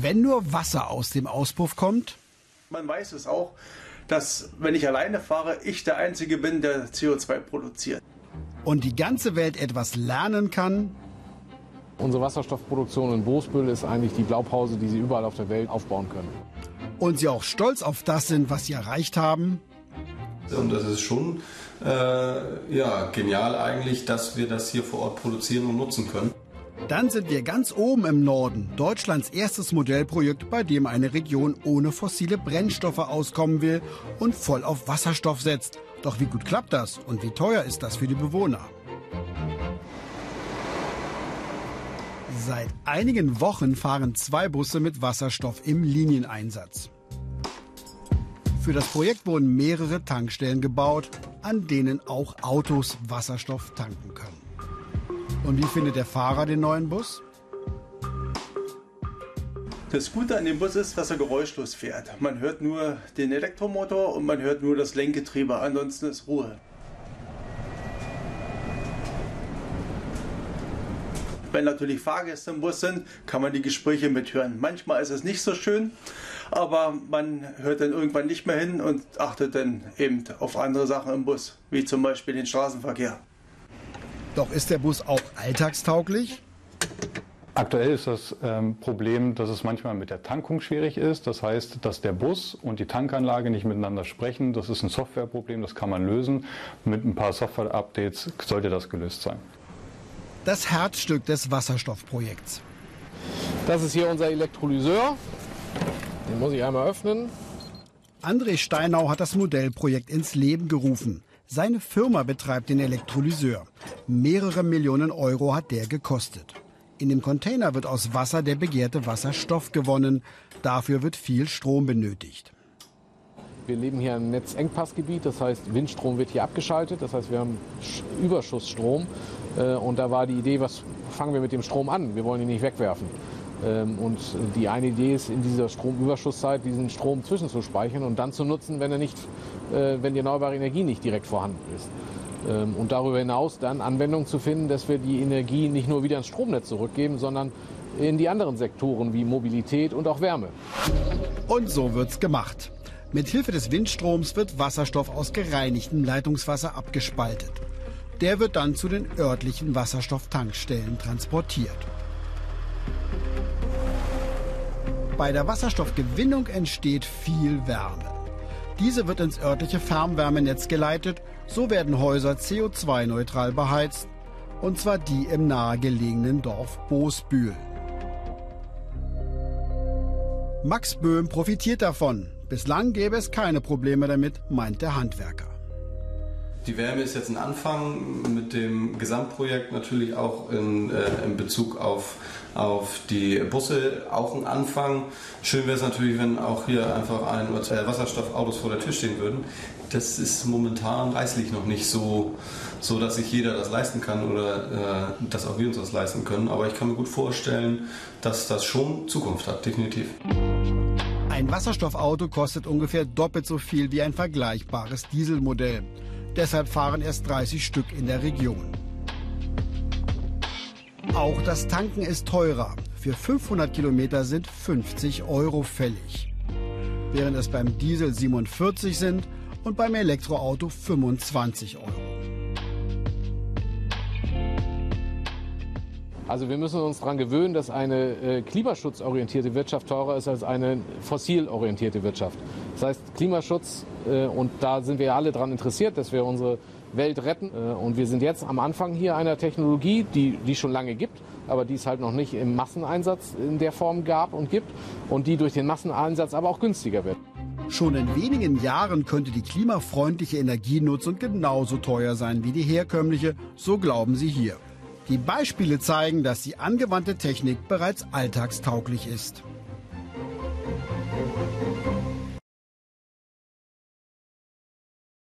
Wenn nur Wasser aus dem Auspuff kommt? Man weiß es auch, dass wenn ich alleine fahre, ich der Einzige bin, der CO2 produziert. Und die ganze Welt etwas lernen kann? Unsere Wasserstoffproduktion in Boosbüll ist eigentlich die Blaupause, die Sie überall auf der Welt aufbauen können. Und Sie auch stolz auf das sind, was Sie erreicht haben? Und das ist schon äh, ja, genial eigentlich, dass wir das hier vor Ort produzieren und nutzen können. Dann sind wir ganz oben im Norden, Deutschlands erstes Modellprojekt, bei dem eine Region ohne fossile Brennstoffe auskommen will und voll auf Wasserstoff setzt. Doch wie gut klappt das und wie teuer ist das für die Bewohner? Seit einigen Wochen fahren zwei Busse mit Wasserstoff im Linieneinsatz. Für das Projekt wurden mehrere Tankstellen gebaut, an denen auch Autos Wasserstoff tanken können. Und wie findet der Fahrer den neuen Bus? Das Gute an dem Bus ist, dass er geräuschlos fährt. Man hört nur den Elektromotor und man hört nur das Lenkgetriebe. Ansonsten ist Ruhe. Wenn natürlich Fahrgäste im Bus sind, kann man die Gespräche mithören. Manchmal ist es nicht so schön, aber man hört dann irgendwann nicht mehr hin und achtet dann eben auf andere Sachen im Bus, wie zum Beispiel den Straßenverkehr. Doch ist der Bus auch alltagstauglich? Aktuell ist das ähm, Problem, dass es manchmal mit der Tankung schwierig ist. Das heißt, dass der Bus und die Tankanlage nicht miteinander sprechen. Das ist ein Softwareproblem, das kann man lösen. Mit ein paar Software-Updates sollte das gelöst sein. Das Herzstück des Wasserstoffprojekts. Das ist hier unser Elektrolyseur. Den muss ich einmal öffnen. André Steinau hat das Modellprojekt ins Leben gerufen. Seine Firma betreibt den Elektrolyseur. Mehrere Millionen Euro hat der gekostet. In dem Container wird aus Wasser der begehrte Wasserstoff gewonnen. Dafür wird viel Strom benötigt. Wir leben hier im Netzengpassgebiet, das heißt Windstrom wird hier abgeschaltet, das heißt wir haben Überschussstrom. Äh, und da war die Idee, was fangen wir mit dem Strom an? Wir wollen ihn nicht wegwerfen. Ähm, und die eine Idee ist, in dieser Stromüberschusszeit diesen Strom zwischenzuspeichern und dann zu nutzen, wenn, er nicht, äh, wenn die erneuerbare Energie nicht direkt vorhanden ist. Ähm, und darüber hinaus dann Anwendungen zu finden, dass wir die Energie nicht nur wieder ins Stromnetz zurückgeben, sondern in die anderen Sektoren wie Mobilität und auch Wärme. Und so wird's gemacht. Mit Hilfe des Windstroms wird Wasserstoff aus gereinigtem Leitungswasser abgespaltet. Der wird dann zu den örtlichen Wasserstofftankstellen transportiert. Bei der Wasserstoffgewinnung entsteht viel Wärme. Diese wird ins örtliche Fernwärmenetz geleitet, so werden Häuser CO2-neutral beheizt, und zwar die im nahegelegenen Dorf Boosbühl. Max Böhm profitiert davon. Bislang gäbe es keine Probleme damit, meint der Handwerker. Die Wärme ist jetzt ein Anfang mit dem Gesamtprojekt natürlich auch in, äh, in Bezug auf, auf die Busse auch ein Anfang. Schön wäre es natürlich, wenn auch hier einfach ein oder zwei Wasserstoffautos vor der Tür stehen würden. Das ist momentan preislich noch nicht so, so dass sich jeder das leisten kann oder äh, dass auch wir uns das leisten können. Aber ich kann mir gut vorstellen, dass das schon Zukunft hat, definitiv. Ein Wasserstoffauto kostet ungefähr doppelt so viel wie ein vergleichbares Dieselmodell. Deshalb fahren erst 30 Stück in der Region. Auch das Tanken ist teurer. Für 500 Kilometer sind 50 Euro fällig. Während es beim Diesel 47 sind und beim Elektroauto 25 Euro. Also wir müssen uns daran gewöhnen, dass eine äh, klimaschutzorientierte Wirtschaft teurer ist als eine fossilorientierte Wirtschaft. Das heißt, Klimaschutz, äh, und da sind wir alle daran interessiert, dass wir unsere Welt retten. Äh, und wir sind jetzt am Anfang hier einer Technologie, die, die schon lange gibt, aber die es halt noch nicht im Masseneinsatz in der Form gab und gibt und die durch den Masseneinsatz aber auch günstiger wird. Schon in wenigen Jahren könnte die klimafreundliche Energienutzung genauso teuer sein wie die herkömmliche, so glauben sie hier. Die Beispiele zeigen, dass die angewandte Technik bereits alltagstauglich ist.